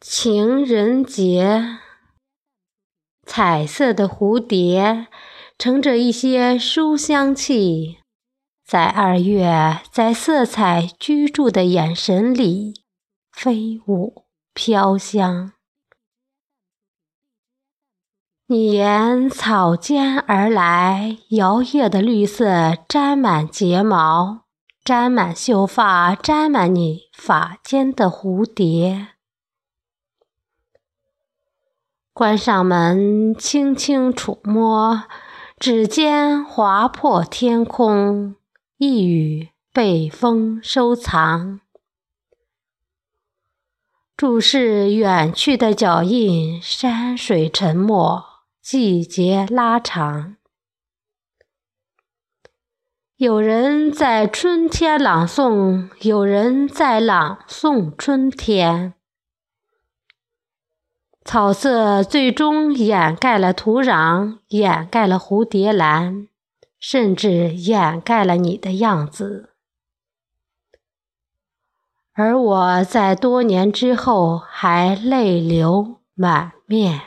情人节，彩色的蝴蝶乘着一些书香气，在二月，在色彩居住的眼神里飞舞飘香。你沿草间而来，摇曳的绿色沾满睫毛，沾满秀发，沾满你发间的蝴蝶。关上门，轻轻触摸，指尖划破天空，一语被风收藏。注视远去的脚印，山水沉默。季节拉长，有人在春天朗诵，有人在朗诵春天。草色最终掩盖了土壤，掩盖了蝴蝶兰，甚至掩盖了你的样子。而我在多年之后还泪流满面。